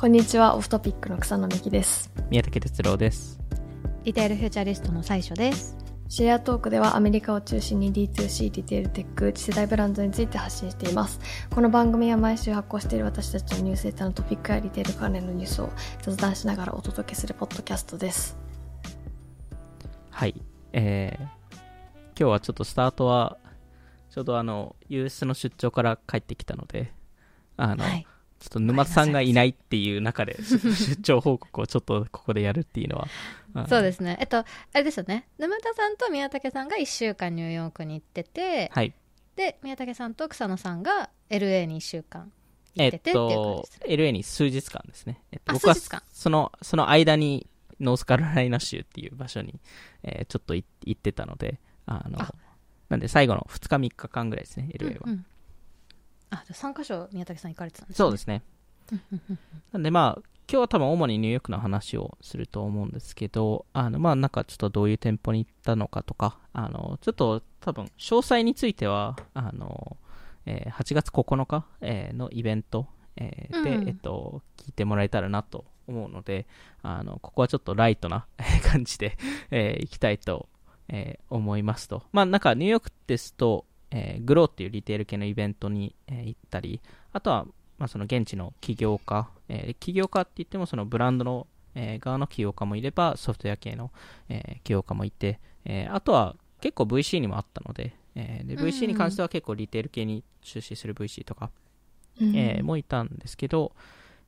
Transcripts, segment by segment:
こんにちは、オフトピックの草野美希です。宮武哲郎です。 retail futurist の最所です。シェアトークではアメリカを中心に D2C リテールテック次世代ブランドについて発信しています。この番組は毎週発行している私たちのニュースレターのトピックやリテール関連のニュースを雑談しながらお届けするポッドキャストです。はい。えー、今日はちょっとスタートは、ちょうどあの、US の出張から帰ってきたので、あの、はい。ちょっと沼津さんがいないっていう中で、出張報告をちょっとここでやるっていうのは、あそうですね。えっと、あれですよね。沼田さんと宮武さんが1週間ニューヨークに行ってて、はい。で、宮武さんと草野さんが LA に1週間行えっっててっていう感じとですね。、LA に数日間ですね。えっと、あ僕はその、その間に、ノースカロライナ州っていう場所に、えーちょっとい行ってたので、あの、あなんで最後の2日3日間ぐらいですね、LA は。うんうんあ、じゃあ3カ所宮武さん行かれてたんですね。そうですね。なんでまあ、今日は多分主にニューヨークの話をすると思うんですけど、あのまあなんかちょっとどういう店舗に行ったのかとか、あの、ちょっと多分詳細については、あの、えー8月9日、えーのイベント、えーで、うんえっと、聞いてもらえたらなと思うので、あの、ここはちょっとライトな感じで、えー行きたいと、えー思いますと。まあなんかニューヨークですと、えーグローっていうリテール系のイベントに、えー行ったり、あとは、まあ、その現地の起業家、えー起業家って言ってもそのブランドの、えー側の起業家もいればソフトウェア系の、えー起業家もいて、えーあとは結構 VC にもあったので,、えーで VC に関しては結構リテール系に出資する VC とか、うん。えーもいたんですけど、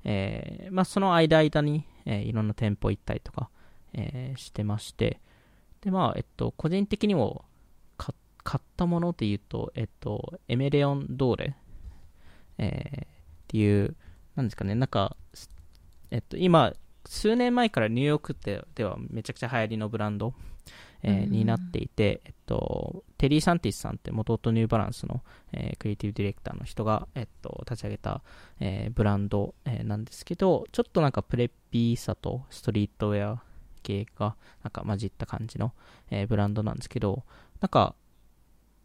えーまあ、その間間に、えーいろんな店舗行ったりとか、えーしてましてでまあえっと個人的にも買買ったもので言うとえっとエメレオンドーレ、えーっていうなんですかね。なんかすえっと今数年前からニューヨークってではめちゃくちゃ流行りのブランド、えーうん。になっていて、えっと、テリー・サンティスさんって元々ニューバランスの、えークリエイティブディレクターの人が、えっと、立ち上げた、えーブランド、えーなんですけどちょっとなんかプレッピーさとストリートウェア系がなんか混じった感じの、えーブランドなんですけどなんか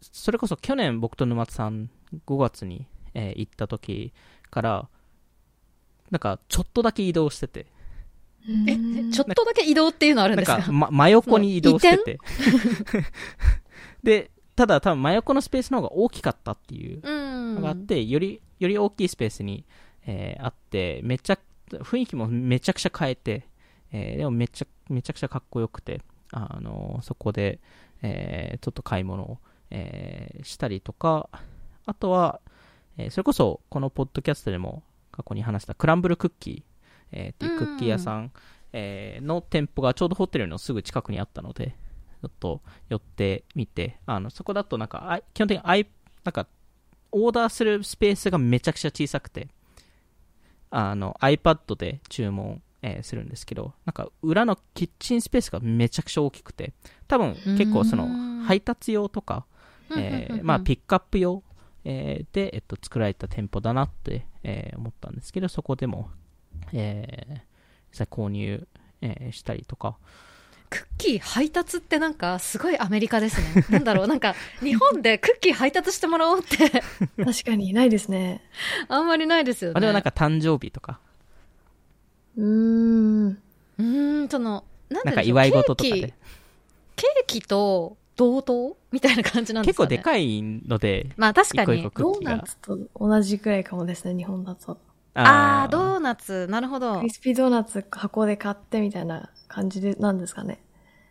それこそ去年僕と沼津さん5月に、えー行った時からなんかちょっとだけ移動しててえ、ちょっとだけ移動っていうのあるんですか？なんか、ま、真横に移動してて。で、ただ多分真横のスペースの方が大きかったっていううん。のがあって、より、より大きいスペースに、えーあって、めちゃ、雰囲気もめちゃくちゃ変えて、えーでもめちゃ、めちゃくちゃかっこよくて、あのーそこで、えーちょっと買い物を、えーしたりとか、あとは、えーそれこそこのポッドキャストでも過去に話したクランブルクッキー、えーっていうクッキー屋さん、えーの店舗がちょうどホテルのすぐ近くにあったので、ちょっと寄ってみて、あのそこだとなんか、あ基本的にアイなんかオーダーするスペースがめちゃくちゃ小さくて、あの iPad で注文、えーするんですけど、なんか裏のキッチンスペースがめちゃくちゃ大きくて、多分結構そのうん。配達用とか、うんえまあピックアップ用、えーで、えっと、作られた店舗だなって、えー思ったんですけど、そこでも、えー実際購入、えーしたりとか、クッキー配達ってなんかすごいアメリカですね。なんだろう、なんか日本でクッキー配達してもらおうって確かにないですね。あんまりないですよね。あれはなんか誕生日とか、うーん。うーん、その、なんなんか祝い事とかケーキで、ケーキと同等みたいな感じなんですかね。結構でかいので、まあ確かに。ドー。ナツと同じくらいかもですね、日本だと。ああ、ードーナツ。なるほどクリ。スピードーナツ箱で買ってみたいな感じで、なんですかね。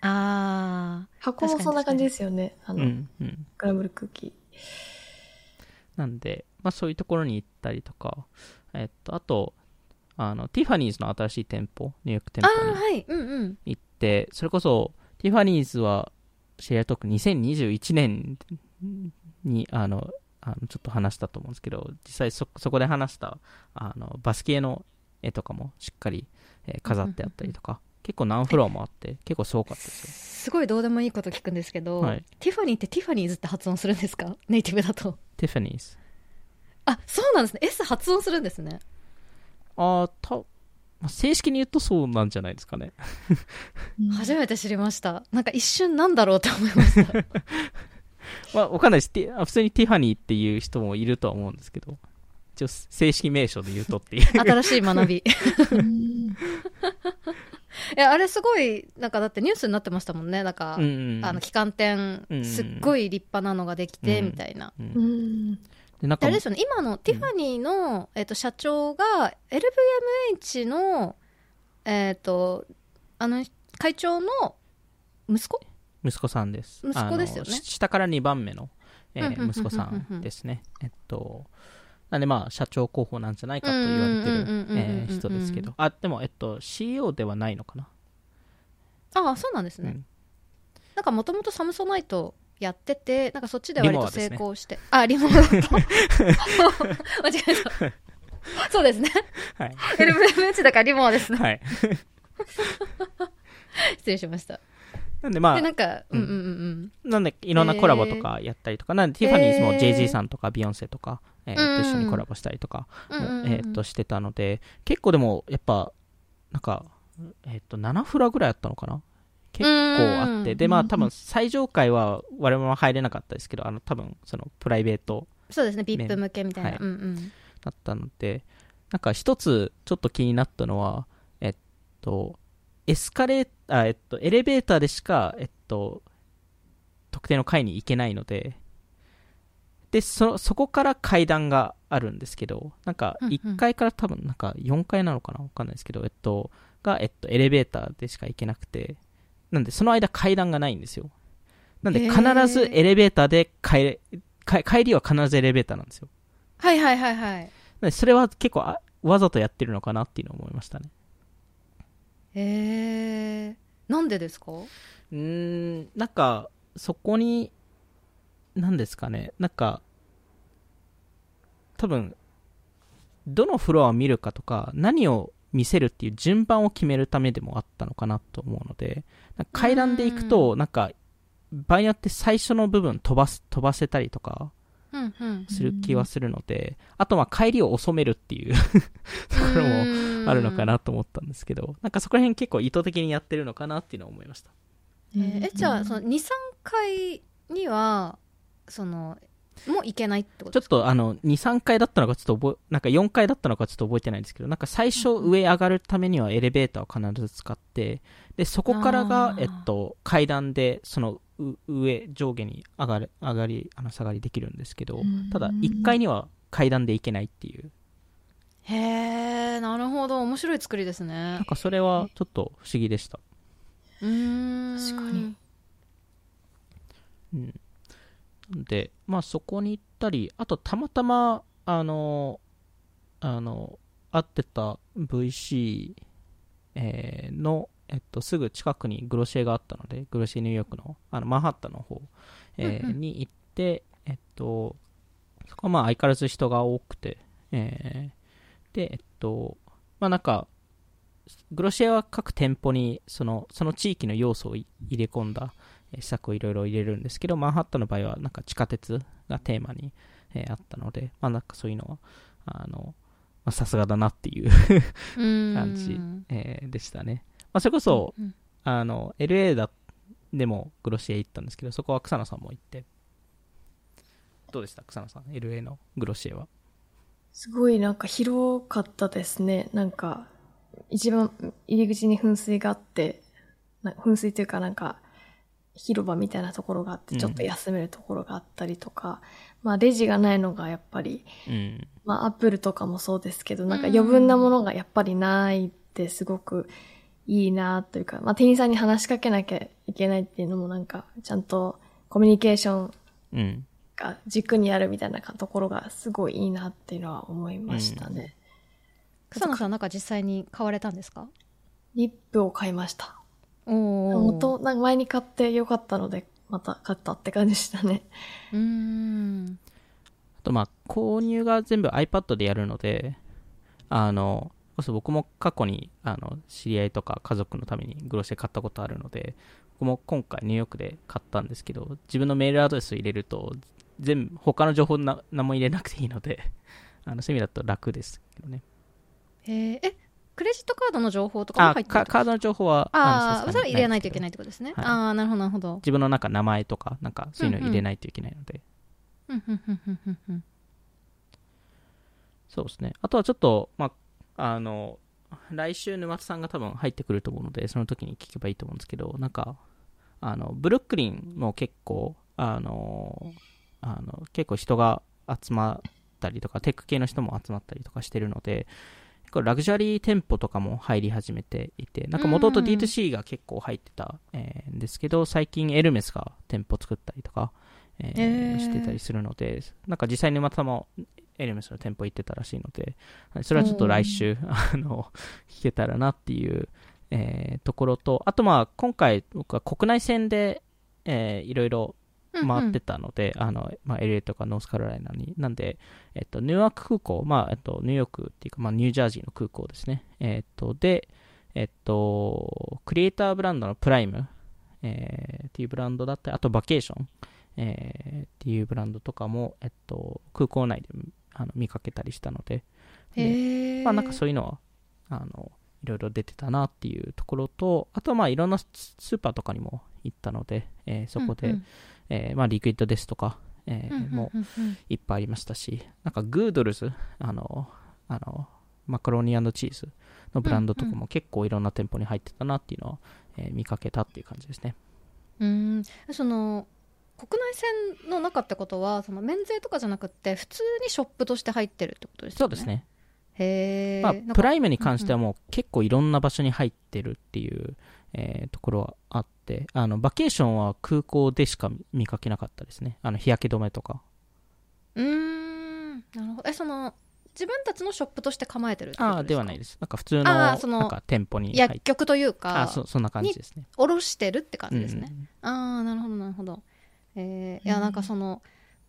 あ箱もそんな感じですよね。あの、うんうん。クランブルクッキー。なんで、まあそういうところに行ったりとか、えっと、あと、あの、ティファニーズの新しい店舗、ニューヨーク店あ。あ舗にあ、はい。うんうん。行って、それこそ、ティファニーズは、シェアトーク2021年に、あの、あのちょっと話したと思うんですけど、実際そ、そこで話した、あの、バスキアの絵とかもしっかり、えー飾ってあったりとか、結構何フロアもあって、結構すごかったですすごいどうでもいいこと聞くんですけど、はいティファニーってティファニーズって発音するんですか？ネイティブだと。よ。ティファニーズ。あ、そうなんですね。S 発音するんですね。あーた、まあ正式に言うとそうなんじゃないですかね。初めて知りました。なんか一瞬なんだろうって思いました。まあ、わかんないです。ティあ普通にティファニーっていう人もいるとは思うんですけど。一応正式名称で言うとっていう。新しい学び。うんえ、あれすごい、なんかだってニュースになってましたもんね。なんか、うんうんあの、旗艦店うん、すっごい立派なのができて、うんみたいな。うんうんで、なんかであれですよね、今のティファニーの、えっと社長が LVMH の、えっとあの会長の息子？息子さんです。息子ですよね下から2番目の、えーうんうんうんうんうん息子さんですね。えっと、なんでまあ、社長候補なんじゃないかと言われてる人ですけど、あ、でも、えっと、CEO ではないのかな。ああそうなんですね、うんなんかもともとサムソナイトやっててなんかそっちで割と成功して、あリモアだった。間違えた。そうですね。はい。LVMH だからリモアですね。はい。失礼しました。なんでまあでな、んかううんんうんうん。なんでいろんなコラボとかやったりとか、なんでティファニーズもえー JG さんとかビヨンセとか、えー一緒にコラボしたりとかえーとしてたので、結構でもやっぱ、なんか、えっ、と、7フラぐらいあったのかな結構あって、うん。で、まあ多分最上階は我々は入れなかったですけど、あの多分そのプライベート。そうですね。VIP 向けみたいな、はい。うんうん。だったので、なんか一つちょっと気になったのは、えっと、エスカレーター、えっと、エレベーターでしか、えっと、特定の階に行けないので、で、そ、そこから階段があるんですけど、なんかうんうん。1階から多分なんか4階なのかな？わかんないですけど、えっと、が、えっと、エレベーターでしか行けなくて、なんでその間階段がないんですよ。なんでへ必ーずエレベーターで帰れ、帰帰りは必ずエレベーターなんですよ。はいはいはいはいなんでそれは結構あわざとやってるのかなっていうのを思いましたね。へえなんでですか？うーん、なんか、そこに、なんですかね、なんか、多分、どのフロアを見るかとか、何を見せるっていう順番を決めるためでもあったのかなと思うので、階段で行くと、なんか、場合によって最初の部分飛ばす、飛ばせたりとかする気はするので、あとは帰りを遅めるっていう ところもあるのかなと思ったんですけど、なんかそこら辺結構意図的にやってるのかなっていうのを思いました。えじゃあその23回にはそのもう行けないってことちょっとあの、2、3階だったのかちょっと覚え、なんか4階だったのかちょっと覚えてないんですけど、なんか最初上上がるためにはエレベーターを必ず使って、で、そこからあが、ー。えっと、階段で、その、う上、上下に上がる、上がり、あの、下がりできるんですけどうん、ただ、1階には階段で行けないっていう、へえなるほど。面白い作りですね。なんかそれはちょっと不思議でした。うーん。確かに。うん。で、まあそこに行ったり、あとたまたま、あの、あの、会ってた VC、えーの、えっと、すぐ近くにグロシエがあったので、グロシエニューヨークの、あの、マンハッタンの方、えーに行って、えっと、そこはまあ相変わらず人が多くて、えーで、えっと、まあなんか、グロシエは各店舗にそのその地域の要素をい入れ込んだえー施策をいろいろ入れるんですけど、マンハッタンの場合はなんか地下鉄がテーマに、えーあったので、まあなんかそういうのは、あの、まあさすがだなっていう感 感じ、えーでしたね。まあそれこそ、うんあの、LA だ、でもグロシエ行ったんですけど、そこは草野さんも行って、どうでした？草野さん、LA のグロシエは。すごいなんか広かったですね。なんか、一番入り口に噴水があって、な噴水というかなんか、広場みたいなところがあって、うんちょっと休めるところがあったりとか、まあレジがないのがやっぱり、うん。まあアップルとかもそうですけど、なんかうん余分なものがやっぱりないってすごくいいなというか、まあ店員さんに話しかけなきゃいけないっていうのもなんか、ちゃんとコミュニケーションうん。が軸にあるみたいなところがすごいいいなっていうのは思いましたね。草野さんなんか実際に買われたんですか？リップを買いました。お元、なんか前に買ってよかったので、また買ったって感じでしたね。うーんあとまあ、購入が全部 iPad でやるので、あの、僕も過去に、あの、知り合いとか家族のためにグロシエ買ったことあるので、僕も今回ニューヨークで買ったんですけど、自分のメールアドレスを入れると、全部、他の情報な何も入れなくていいので、あの、そういう意味だと楽ですけどね。へーえクレジットカードの情報とかもあ入ってるか？カードの情報は、ああそれは入れないといけないってことですね、はい。ああなるほどなるほど。自分のなんか名前とか、なんかそういうの入れないといけないので、そうですね。あとはちょっと、まあ、あの、来週沼田さんが多分入ってくると思うので、その時に聞けばいいと思うんですけど、なんか、あの、ブルックリンも結構、あの、あの結構人が集まったりとか、テック系の人も集まったりとかしてるので、結構ラグジュアリー店舗とかも入り始めていて、なんかもともと D2C が結構入ってた、えーんですけど、最近エルメスが店舗作ったりとか、えーへー。してたりするので、なんか実際にまたもエルメスの店舗行ってたらしいので、はいそれはちょっと来週、あの、聞けたらなっていう、えーところと、あとまあ、今回僕は国内線で、えーいろいろ回ってたので、あの、まあ、LA とかノースカロライナに。なんで、えっと、ニューヨーク空港、まあ、えっと、ニューヨークっていうか、まあ、ニュージャージーの空港ですね。えっと、で、えっと、クリエイターブランドのプライム、えーっていうブランドだったり、あと、バケーション、えーっていうブランドとかも、えっと、空港内であの見かけたりしたので、でまあなんかそういうのは、あの、いろいろ出てたなっていうところと、あとはまあいろんなススーパーとかにも行ったので、えーそこで、うんうんえーまあリクイッドですとか、えーもういっぱいありましたし、なんかグードルズ、あの、あの、マカロニチーズのブランドとかも結構いろんな店舗に入ってたなっていうのを、えー見かけたっていう感じですね。うーんその国内線の中ってことはその免税とかじゃなくて普通にショップとして入ってるってことですよね？そうですね。へえ、まあプライムに関してはもう結構いろんな場所に入ってるっていう、えーところはあって、あの、バケーションは空港でしか見かけなかったですね。あの、日焼け止めとか。うーん。なるほど。えその自分たちのショップとして構えてるってことですか？ああ、ではないです。なんか普通の、なんか店舗に薬局というかあそそんな感じですね。おろしてるって感じですね、うんああなるほどなるほど。えーいやなんかその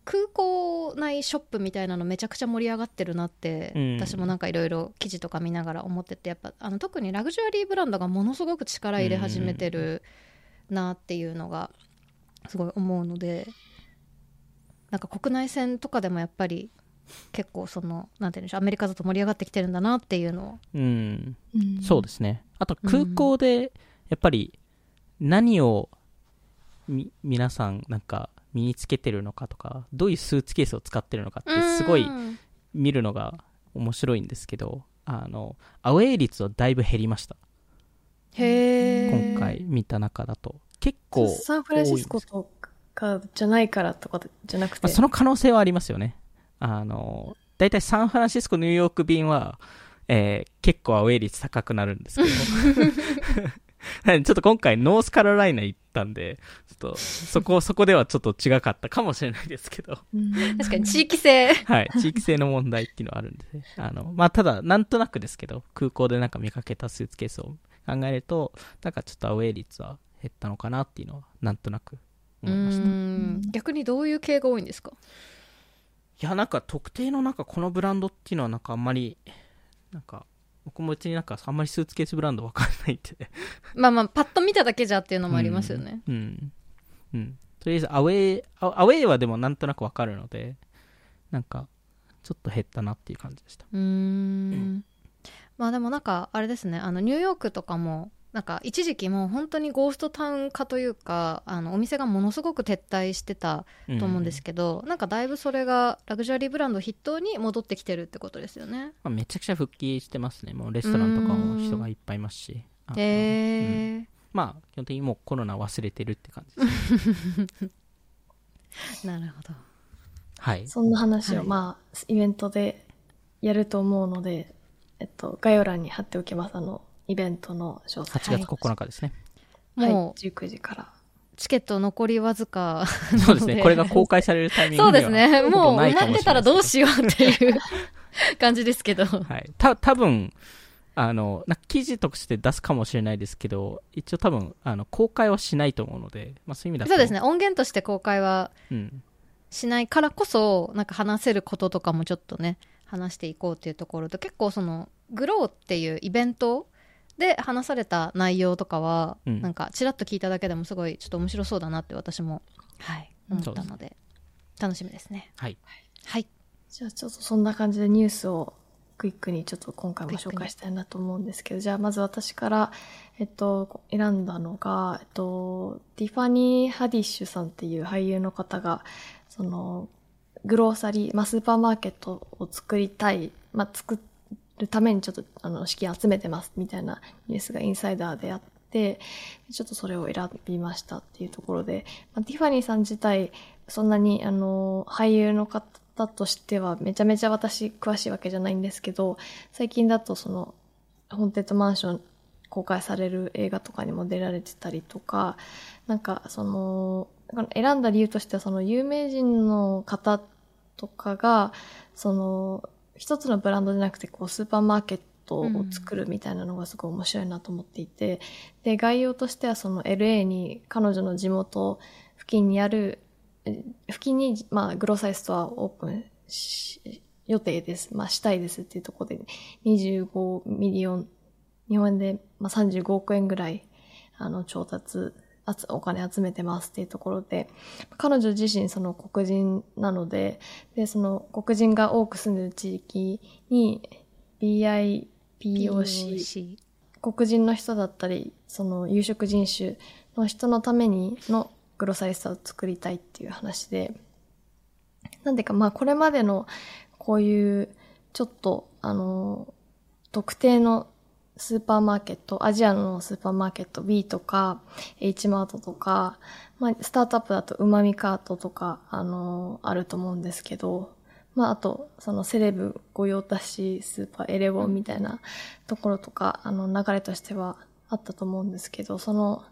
空港内ショップみたいなのめちゃくちゃ盛り上がってるなって、うん。私もなんかいろいろ記事とか見ながら思っててやっぱあの特にラグジュアリーブランドがものすごく力入れ始めてるなっていうのがすごい思うのでなんか国内線とかでもやっぱり結構そのなんていうんでしょうアメリカだと盛り上がってきてるんだなっていうのを。うん、うん。そうですね。あと空港で、やっぱり何をみ皆さんなんか身につけてるのかとか、どういうスーツケースを使ってるのかってすごいうん見るのが面白いんですけど、あの、アウェイ率はだいぶ減りました。へえ今回見た中だと。結構。サンフランシスコとかじゃないからとかじゃなくて、まあ、その可能性はありますよね。あの、だいたいサンフランシスコ、ニューヨーク便は、えー結構アウェイ率高くなるんですけど。ちょっと今回ノースカロライナ行ったんで、ちょっとそこ、そこではちょっと違かったかもしれないですけど。うん確かに地域性はい。地域性の問題っていうのはあるんで、ね、あの、まあ、ただ、なんとなくですけど、空港でなんか見かけたスーツケースを考えると、なんかちょっとアウェイ率は減ったのかなっていうのは、なんとなく思いました。うん逆にどういう系が多いんですか？いや、なんか特定のなんかこのブランドっていうのはなんかあんまり、なんか、僕も別になんかあんまりスーツケースブランドわかんないんで。まあまあパッと見ただけじゃっていうのもありますよね、うん。うん。うんとりあえずアウェイ、アアウェイはでもなんとなくわかるので、なんか、ちょっと減ったなっていう感じでした。うーんまあでもなんかあれですねあのニューヨークとかもなんか一時期もう本当にゴーストタウン化というかあのお店がものすごく撤退してたと思うんですけど、なんかだいぶそれがラグジュアリーブランド筆頭に戻ってきてるってことですよねまあ、めちゃくちゃ復帰してますね。もうレストランとかも人がいっぱいいますし。あのへうんえ、まあ、基本的にもうコロナ忘れてるって感じです。なるほどはい。そんな話を、はいまあ、イベントでやると思うので、えっと、概要欄に貼っておきます。あの、イベントの詳細。8月9日ですね。はい、もう19時から。チケット残りわずかそうですね。これが公開されるタイミングではそうですねほもうぼないかもしれない並んでたらどうしようっていう感じですけどはい。た、多分あの、な記事として出すかもしれないですけど、一応多分、あの、公開はしないと思うので、まあそういう意味だと。そうですね。音源として公開はうん。しないからこそなんか話せることとかもちょっとね話していこうっていうところと結構そのグローっていうイベントで話された内容とかは、うん。なんかちらっと聞いただけでもすごいちょっと面白そうだなって私もはい。思ったので楽しみですね。はい。はい。じゃあちょっとそんな感じでニュースをクイックにちょっと今回も紹介したいなと思うんですけど、じゃあまず私から、えっと、選んだのが、えっと、ティファニー・ハディッシュさんっていう俳優の方が、その、グローサリー、まあ、スーパーマーケットを作りたい、まあ、作るためにちょっとあの資金集めてますみたいなニュースがインサイダーであって、ちょっとそれを選びましたっていうところで、まあ、ティファニーさん自体、そんなにあの俳優の方としてはめちゃめちゃ私詳しいわけじゃないんですけど、最近だとその、ホンテッドマンション公開される映画とかにも出られてたりとか、なんかその、選んだ理由としてはその有名人の方とかが、その、一つのブランドじゃなくてこうスーパーマーケットを作るみたいなのがすごい面白いなと思っていて、で、概要としてはその LA に彼女の地元付近にある、付近に、まあ、グロサイストアをオープンし予定です。まあ、したいですっていうところで、25 million、日本円で、まあ、35億円ぐらい、あの、調達、お金集めてますっていうところで、彼女自身その黒人なので、で、その黒人が多く住んでる地域に BIPOC、POC 黒人の人だったり、その有色人種の人のためにの grocery store を作りたいっていう話で、なんでか、まあこれまでのこういうちょっとあの、特定のスーパーマーケット、アジアのスーパーマーケット B とか H マートとか、まあスタートアップだとうまみカートとか、あの、あると思うんですけど、まああと、そのセレブ御用達スーパーエレボンみたいなところとか、あの流れとしてはあったと思うんですけど、その、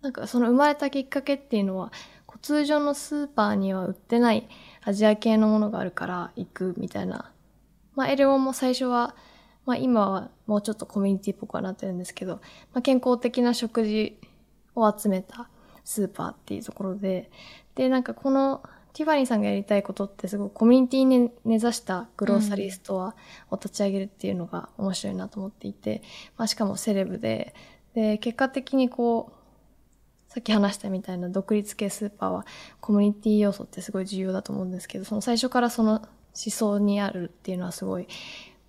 なんかその生まれたきっかけっていうのは、こう通常のスーパーには売ってないアジア系のものがあるから行くみたいな。まあエレボンも最初は、まあ今はもうちょっとコミュニティっぽくはなってるんですけど、まあ健康的な食事を集めたスーパーっていうところで、で、なんかこのティファニーさんがやりたいことってすごいコミュニティに根ざしたグローサリーストアを立ち上げるっていうのが面白いなと思っていて、まあしかもセレブで、で、結果的にこう、さっき話したみたいな独立系スーパーはコミュニティ要素ってすごい重要だと思うんですけど、その最初からその思想にあるっていうのはすごい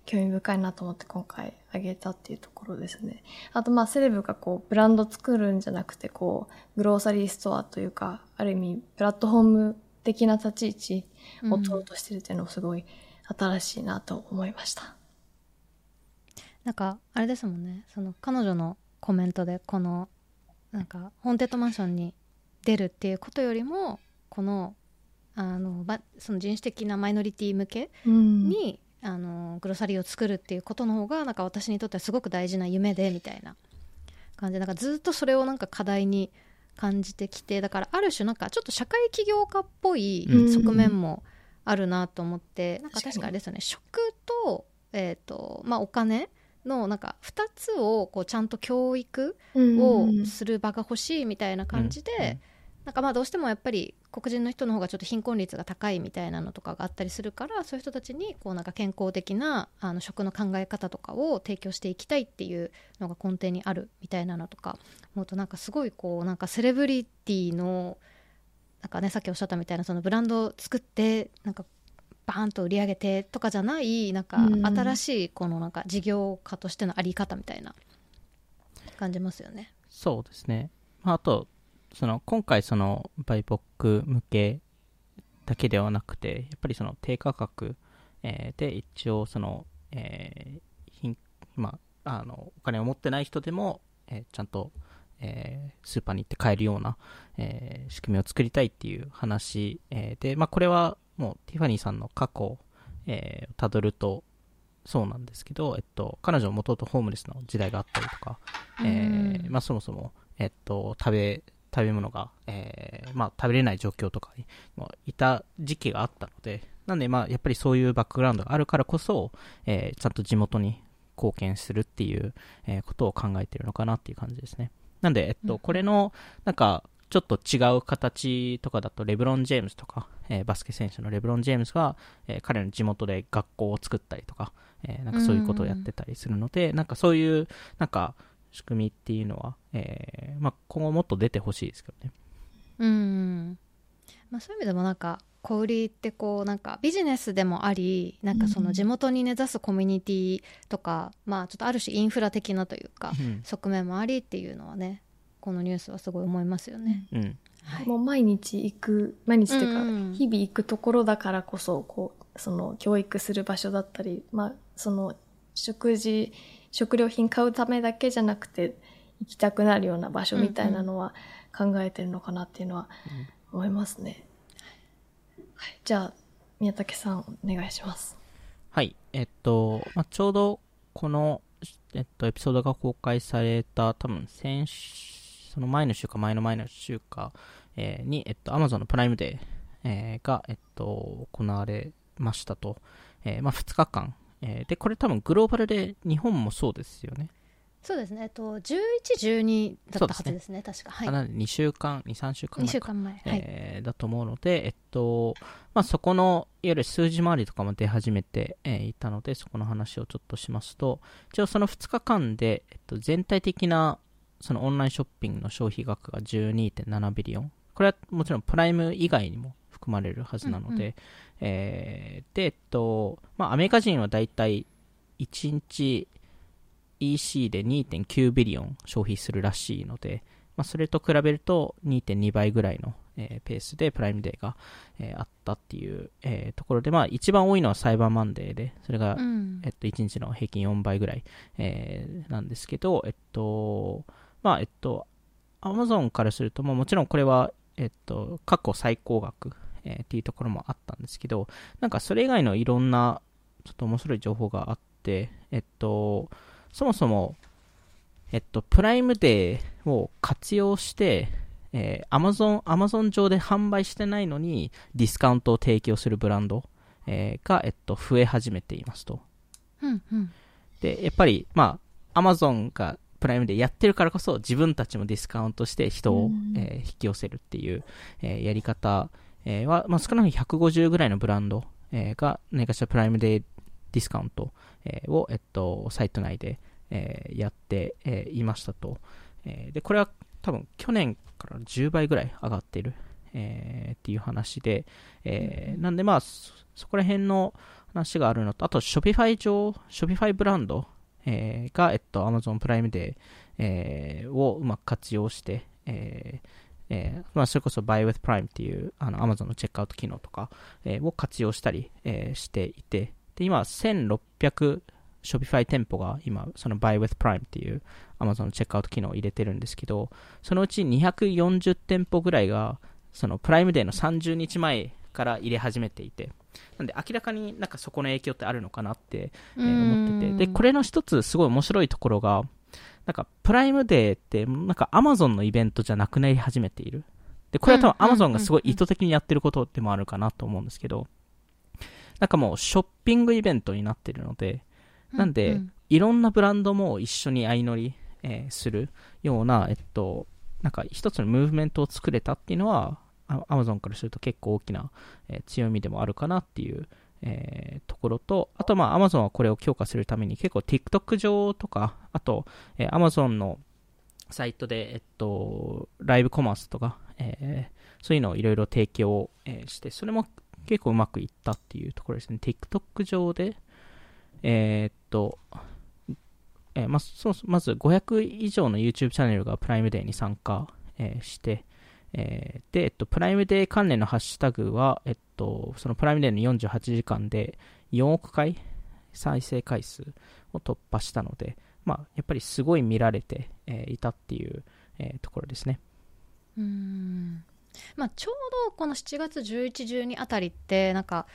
興味深いなと思って今回あげたっていうところですね。あとまあセレブがこうブランド作るんじゃなくてこうグローサリーストアというかある意味プラットフォーム的な立ち位置を取ろうとしてるっていうのもすごい新しいなと思いました。なんかあれですもんねその彼女のコメントでこのなんかホーンテッドマンションに出るっていうことよりもこのあのばその人種的なマイノリティ向けうんに、あのグロサリーを作るっていうことの方がなんか私にとってはすごく大事な夢でみたいな感じでなんかずっとそれをなんか課題に感じてきてだからある種なんかちょっと社会起業家っぽいうん。側面もあるなと思って、なんか確かに確かあれですよね食と,、えーとまあ、お金のなんか2つをこうちゃんと教育をする場が欲しいみたいな感じで、うんなんかまあどうしてもやっぱり黒人の人の方がちょっと貧困率が高いみたいなのとかがあったりするからそういう人たちにこうなんか健康的なあの食の考え方とかを提供していきたいっていうのが根底にあるみたいなのとか思うとなんかすごいこうなんかセレブリティのなんかねさっきおっしゃったみたいなそのブランドを作ってなんかバーンと売り上げてとかじゃないなんか新しいこのなんか事業家としてのあり方みたいな感じますよね。そうですね。まあ、あと、その、今回その、バイポック向けだけではなくて、やっぱりその低価格、えーで一応その、えー貧まあ、あの、お金を持ってない人でも、えーちゃんと、えースーパーに行って買えるような、えー仕組みを作りたいっていう話、えーで、まあ、これはもうティファニーさんの過去を、えー、たどるとそうなんですけど、えっと、彼女はもともとホームレスの時代があったりとか、えーうん。まあ、そもそも、えっと、食べ、食べ物が、えーまあ、食べれない状況とかにもいた時期があったので、なんで、まあ、やっぱりそういうバックグラウンドがあるからこそ、えーちゃんと地元に貢献するっていう、えーことを考えてるのかなっていう感じですね。なんで、えっと、うんこれの、なんか、ちょっと違う形とかだと、レブロン・ジェームズとか、えーバスケ選手のレブロン・ジェームズが、えー彼の地元で学校を作ったりとか、えーなんかそういうことをやってたりするので、なんかそういう、なんか、仕組みっていうのは、えーまあ、今後もっと出てほしいですけどね。うんまあ、そういう意味でもなんか小売りってこうなんかビジネスでもありなんかその地元に根ざすコミュニティとか、まあちょっとある種インフラ的なというかうん側面もありっていうのはねこのニュースはすごい思いますよね。うん。はいもう毎日行く、毎日っていうか、うんうん日々行くところだからこそ、こう、その教育する場所だったり、まあ、その食事、食料品買うためだけじゃなくて、行きたくなるような場所みたいなのは考えてるのかなっていうのは思いますね。はい、じゃあ、宮武さんお願いします。はい。えっと、まあ、ちょうど、この、えっと、エピソードが公開された、多分、先週、その前の週か前の前の週か、えーに、えっと、Amazon のプライムデー、えーが、えっと、行われましたと。えーまあ、2日間。えーで、これ多分グローバルで、日本もそうですよね。そうですね。えっと11、12だったはずですね。確か。はい。あなので2週間、2、3週間2前か。週間前。はい。えーだと思うので、えっと、まあ、そこの、いわゆる数字回りとかも出始めて、えーいたので、そこの話をちょっとしますと、一応その2日間で、えっと、全体的な、そのオンラインショッピングの消費額が12.7ビリオン。これはもちろんプライム以外にも含まれるはずなので、うんえーで、えっと、まあ、アメリカ人はだいたい1日 EC で2.9ビリオン消費するらしいので、まあ、それと比べると2.2倍ぐらいの、えーペースでプライムデーが、えーあったっていう、えーところで、まあ、一番多いのはサイバーマンデーで、それが、うん。えっと、1日の平均4倍ぐらい、えーなんですけど、えっと、まあ、えっと、アマゾンからすると、まあ、もちろんこれは、えっと、過去最高額、えーっていうところもあったんですけど、なんかそれ以外のいろんな、ちょっと面白い情報があって、えっと、そもそも、えっと、プライムデーを活用して、えー、アマゾン、アマゾン上で販売してないのに、ディスカウントを提供するブランド、えーが、えっと、増え始めていますと。うんうんで、やっぱり、まあ、アマゾンがプライムでやってるからこそ、自分たちもディスカウントして人を、うんえー引き寄せるっていう、えーやり方、えーは、まあ、少なくとも150ぐらいのブランド、えーが、何かしらプライムデーディスカウント、えーを、えっと、サイト内で、えーやって、えーいましたと。えーで、これは多分去年から10倍ぐらい上がっている、えーっていう話で、えーなんでまあ、そそこら辺の話があるのと、あと、ショピファイ上、ショピファイブランド、えーが、えっと、Amazon プライムデー、えーをうまく活用して、えーえーまあ、それこそ Buy with Prime っていうあの Amazon のチェックアウト機能とか、えーを活用したり、えーしていて、で、今、1600 Shopify 店舗が今、その Buy with Prime っていう Amazon のチェックアウト機能を入れてるんですけど、そのうち240店舗ぐらいが、そのプライムデーの30日前から入れ始めていて、なんで明らかになんかそこの影響ってあるのかなって、えー思ってて、で、これの一つすごい面白いところが、なんかプライムデーって、なんか Amazon のイベントじゃなくなり始めている。で、これは多分うん Amazon がすごい意図的にやってることでもあるかなと思うんですけど、なんかもうショッピングイベントになってるので、なんで、いろんなブランドも一緒に相乗り、えーするような、えっと、なんか一つのムーブメントを作れたっていうのは、あ Amazon からすると結構大きな、えー強みでもあるかなっていう、えーところと、あとまあ Amazon はこれを強化するために結構 TikTok 上とか、あと、えー Amazon のサイトで、えっと、ライブコマースとか、えーそういうのをいろいろ提供、えーして、それも結構うまくいったっていうところですね。TikTok 上で、えーっと、えーまそうまず500以上の YouTube チャンネルがプライムデーに参加、えーして、えーで、えっと、プライムデー関連のハッシュタグは、えっと、そのプライムデーの48時間で4億回再生回数を突破したので、まあ、やっぱりすごい見られて、えーいたっていう、えーところですね。うんまあ、ちょうどこの7月11、12あたりってなんか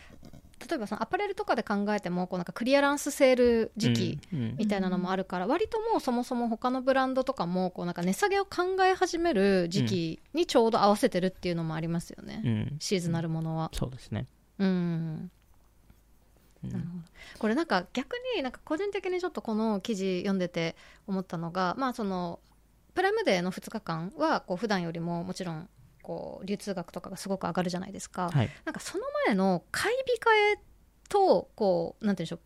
例えばそのアパレルとかで考えてもこうなんかクリアランスセール時期みたいなのもあるから、割ともうそもそも他のブランドとかもこうなんか値下げを考え始める時期にちょうど合わせてるっていうのもありますよね、うん。シーズナルものは。そうですね。うん。うん。なるほど。これなんか逆になんか個人的にちょっとこの記事読んでて思ったのがまあそのプライムデーの2日間はこう普段よりももちろんこう流通額とかがすごく上がるじゃないですか、はい。なんかその前の買い控えとこうなんて言うんでしょう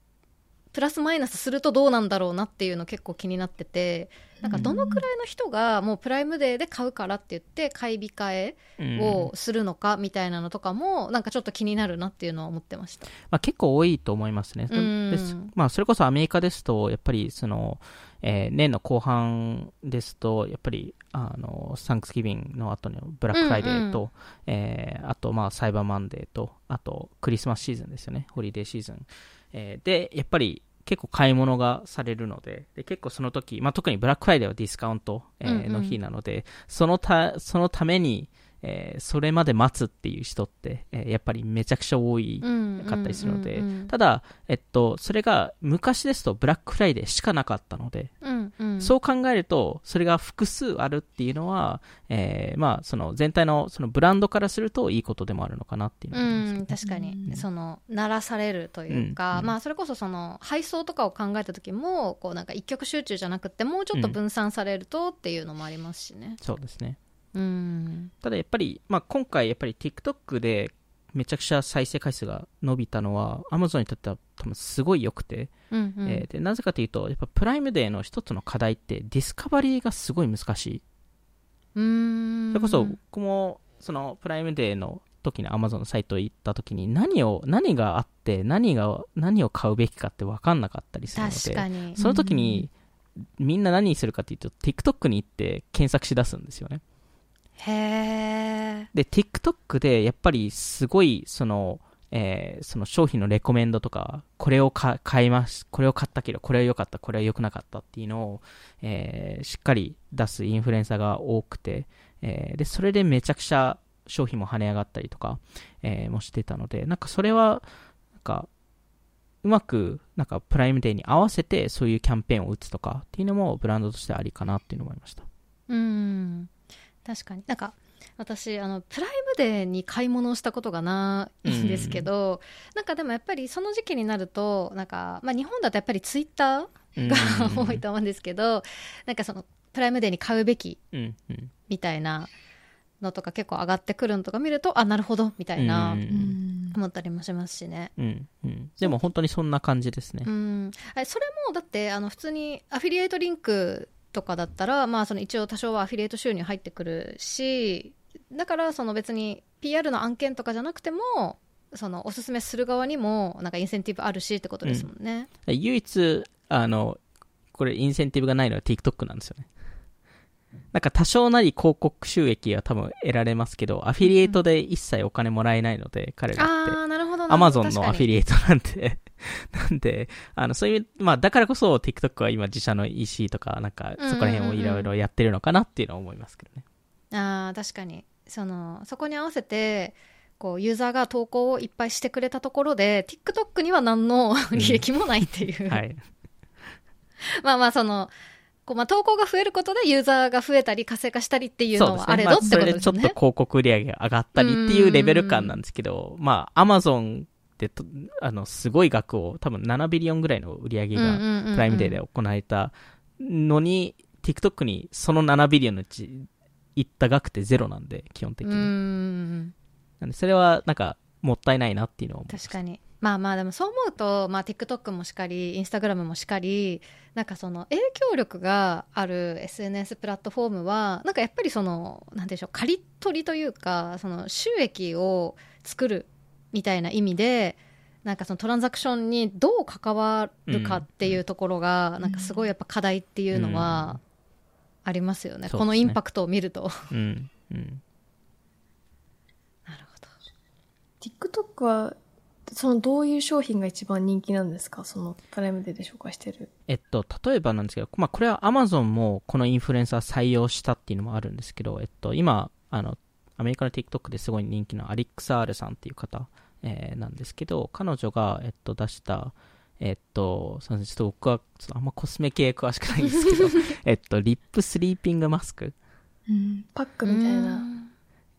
プラスマイナスするとどうなんだろうなっていうの結構気になっててなんかどのくらいの人がもうプライムデーで買うからって言って買い控えうんをするのかみたいなのとかもなんかちょっと気になるなっていうのは思ってました。まあ、結構多いと思いますね。まあ、それこそアメリカですと、やっぱりその、えー年の後半ですと、やっぱり、あの、サンクスギビングの後のブラックフライデーと、えーあと、まあ、サイバーマンデーと、あと、クリスマスシーズンですよね。ホリデーシーズン。えーで、やっぱり、結構買い物がされるので、で結構その時、まあ、特にブラックフライデーはディスカウント、えーうんうんの日なので、そのた、そのために、えーそれまで待つっていう人って、えーやっぱりめちゃくちゃ多いうんかったりするので、うんうんただ、えっと、それが昔ですとブラックフライデーしかなかったので、うんうん。そう考えると、それが複数あるっていうのは、えーまあ、その全体のそのブランドからするといいことでもあるのかなっていうのは思いますけどうん、確かに、うん。その鳴らされるというか、うん。うんまあそれこそその配送とかを考えた時もこうなんか一極集中じゃなくてもうちょっと分散されるとっていうのもありますしね。そうですね。うん。ただやっぱり、まあ、今回やっぱり TikTok でめちゃくちゃ再生回数が伸びたのは Amazon にとっては多分すごい良くて、うんうん。えーでなぜかというとやっぱプライムデーの一つの課題ってディスカバリーがすごい難しい。うーん。それこそ僕もそのプライムデーの時に Amazon のサイト行った時に何を何があって何が何を買うべきかって分かんなかったりするのでその時にみんな何にするかっていうと TikTok に行って検索し出すんですよねへえで TikTok でやっぱりすごいそのえーその商品のレコメンドとか、これをか買います、これを買ったけど、これは良かった、これは良くなかったっていうのを、えーしっかり出すインフルエンサーが多くて、えーで、それでめちゃくちゃ商品も跳ね上がったりとか、えーもしてたので、なんかそれは、なんか、うまく、なんかプライムデーに合わせてそういうキャンペーンを打つとかっていうのもブランドとしてありかなっていうのを思いました。うん確かに。なんか私あのプライムデーに買い物をしたことがないんですけど、なんかでもやっぱりその時期になるとなんか、まあ、日本だとやっぱりツイッターが多いと思うんですけど、なんかそのプライムデーに買うべきうんうん。みたいなのとか結構上がってくるのとか見るとあなるほどみたいな、うん。うん思ったりもしますしね。うんうん、でも本当にそんな感じですね。う。ん、えそれもだってあの普通にアフィリエイトリンクとかだったら、まあ、その一応多少はアフィリエイト収入入ってくるしだからその別に PR の案件とかじゃなくてもそのおすすめする側にもなんかインセンティブあるしってことですもんね。唯一、あの、これインセンティブがないのは TikTok なんですよね。なんか多少なり広告収益は多分得られますけど、アフィリエイトで一切お金もらえないので、彼らって。ああなるほどアマゾンのアフィエリエイトなんで、なんで、あの、そういう、まあ、だからこそ TikTok は今自社の EC とか、なんか、そこら辺をいろいろやってるのかなっていうのは思いますけどね。あー確かにそのそこに合わせてこうユーザーが投稿をいっぱいしてくれたところで TikTok には何の 利益もないっていう、はい。まあまあそのこうまあ投稿が増えることでユーザーが増えたり活性化したりっていう。のはあれどってことでですちょっと。広告売り上げが上がったりっていうレベル感なんですけど、まあ、アマゾンでと、あの、すごい額を、多分7 billion ぐらいの売り上げが、プライムデーで行われたのに、TikTok にその7 billion のうち、いった額ってゼロなんで、基本的に。なんで、それは、なんか、もったいないなっていうのを思います確かに。まあまあでもそう思うと、まあ、TikTok もしかりインスタグラムもしかりなんかその影響力がある SNS プラットフォームはなんかやっぱりそのなんでしょう刈り取りというかその収益を作るみたいな意味でなんかそのトランザクションにどう関わるかっていうところが、なんかすごいやっぱ課題っていうのはありますよね、そうですねこのインパクトを見ると。うん。うん。なるほど TikTok は、そのどういう商品が一番人気なんですか？そのプライムデーで紹介してる。えっと、例えばなんですけど、まあ、これは Amazon もこのインフルエンサー採用したっていうのもあるんですけど、えっと、今、あの、アメリカの TikTok ですごい人気のアリックス・アールさんっていう方、えーなんですけど、彼女が、えっと、出した、えっと、すみません、ちょっと僕は、ちょっとあんまコスメ系詳しくないんですけど、えっと、リップスリーピングマスクパックみたいな。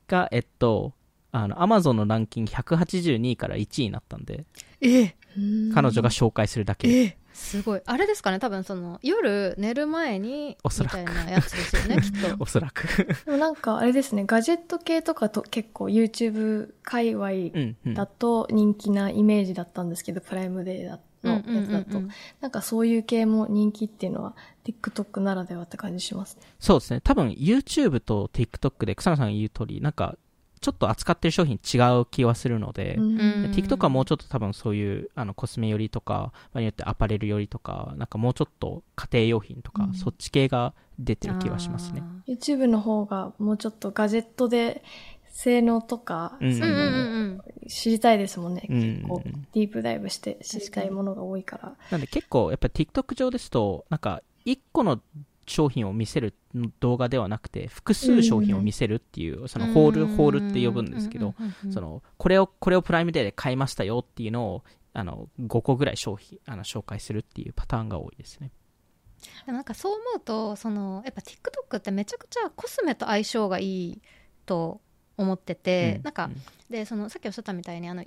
が、えっと、あの、Amazon のランキング182位から1位になったんで、え彼女が紹介するだけで。えすごいあれですかね多分その夜寝る前におそらくみたいなやつですよね きっとおそらく。でもなんかあれですね、ガジェット系とかと結構 YouTube 界隈うん、うん。だと人気なイメージだったんですけど、プライムデーだのやつだと、うんうんうんうんなんかそういう系も人気っていうのは TikTok ならではって感じしますね。そうですね。多分 YouTube と TikTok で草野さんが言う通り、なんかちょっと扱ってる商品違う気はするので、うんうん TikTok はもうちょっと多分そういうあのコスメ寄りとか、場合によってアパレル寄りとか、なんかもうちょっと家庭用品とか、うんそっち系が出てる気はしますね。YouTube の方がもうちょっとガジェットで性能とか、う知りたいですもんね。うん結構ディープダイブして知りたいものが多いから。なんで結構やっぱり TikTok 上ですと、なんか1個の商品を見せる動画ではなくて、複数商品を見せるっていう、そのホール、ホールって呼ぶんですけど、その、これを、これをプライムデーで買いましたよっていうのを、あの、5個ぐらい商品、あの、紹介するっていうパターンが多いですね。でもなんかそう思うとそのやっぱ TikTok ってめちゃくちゃコスメと相性がいいと思ってて、うん。なんかでそのさっきおっしゃったみたいにあの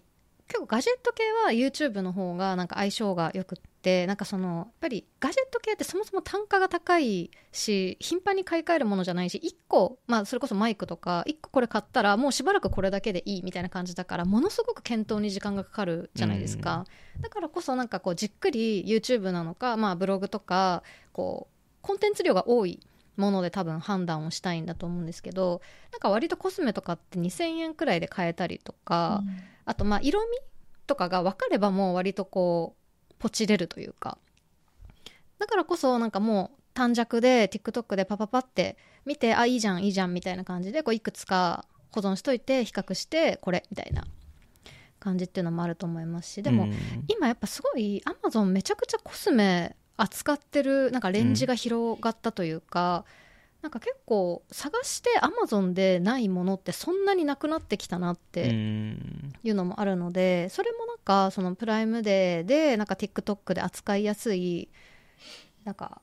結構ガジェット系は YouTube の方がなんか相性がよくってなんかそのやっぱりガジェット系ってそもそも単価が高いし頻繁に買い替えるものじゃないし1個、まあ、それこそマイクとか1個これ買ったらもうしばらくこれだけでいいみたいな感じだからものすごく検討に時間がかかるじゃないですか、だからこそなんかこうじっくり YouTube なのか、まあ、ブログとかこうコンテンツ量が多いもので多分判断をしたいんだと思うんですけどなんか割とコスメとかって2000円くらいで買えたりとか、あとまあ色味とかが分かればもう割とこうポチれるというか。だからこそなんかもう短尺で TikTok でパパパって見てあいいじゃんいいじゃんみたいな感じでこういくつか保存しといて比較してこれみたいな感じっていうのもあると思いますし。でも、うん。今やっぱすごいアマゾンめちゃくちゃコスメ扱ってるなんかレンジが広がったというか、なんか結構探してアマゾンでないものってそんなになくなってきたなっうてん。いうのもあるので、それもなんかそのプライムデーでなんか TikTok で扱いやすいなんか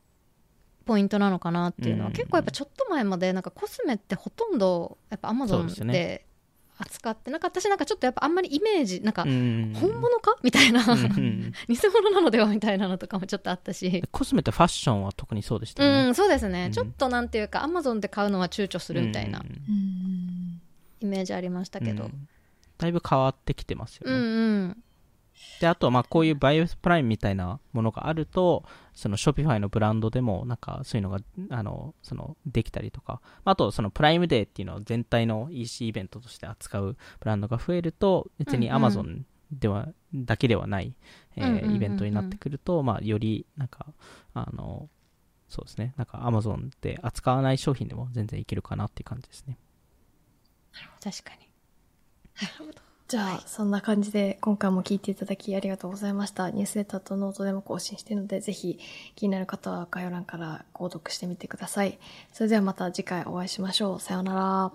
ポイントなのかなっていうのは、うん。結構やっぱちょっと前までなんかコスメってほとんどやっぱアマゾンで扱ってなんか私なんかちょっとやっぱあんまりイメージなんかうん。本物か？みたいな。偽物なのではみたいなのとかもちょっとあったし、コスメってファッションは特にそうでしたね。ん、そうですね、うん。ちょっとなんていうかアマゾンで買うのは躊躇するみたいなイメージありましたけど、うん。だいぶ変わってきてますようん、ね。うんで、あと、まあ、こういう Buy with Prime みたいなものがあると、その、 Shopify のブランドでも、なんか、そういうのが、あの、その、できたりとか、あと、その、プライムデーっていうのを全体の EC イベントとして扱うブランドが増えると、別にうんうん。Amazon では、だけではない、えーうんうんうんうん。イベントになってくると、まあ、より、なんか、あの、そうですね、なんか、Amazon で扱わない商品でも全然いけるかなっていう感じですね。確かにじゃあ、そんな感じで今回も聞いていただきありがとうございました。ニュースレターとノートでも更新しているので、ぜひ気になる方は概要欄から購読してみてください。それではまた次回お会いしましょう。さようなら。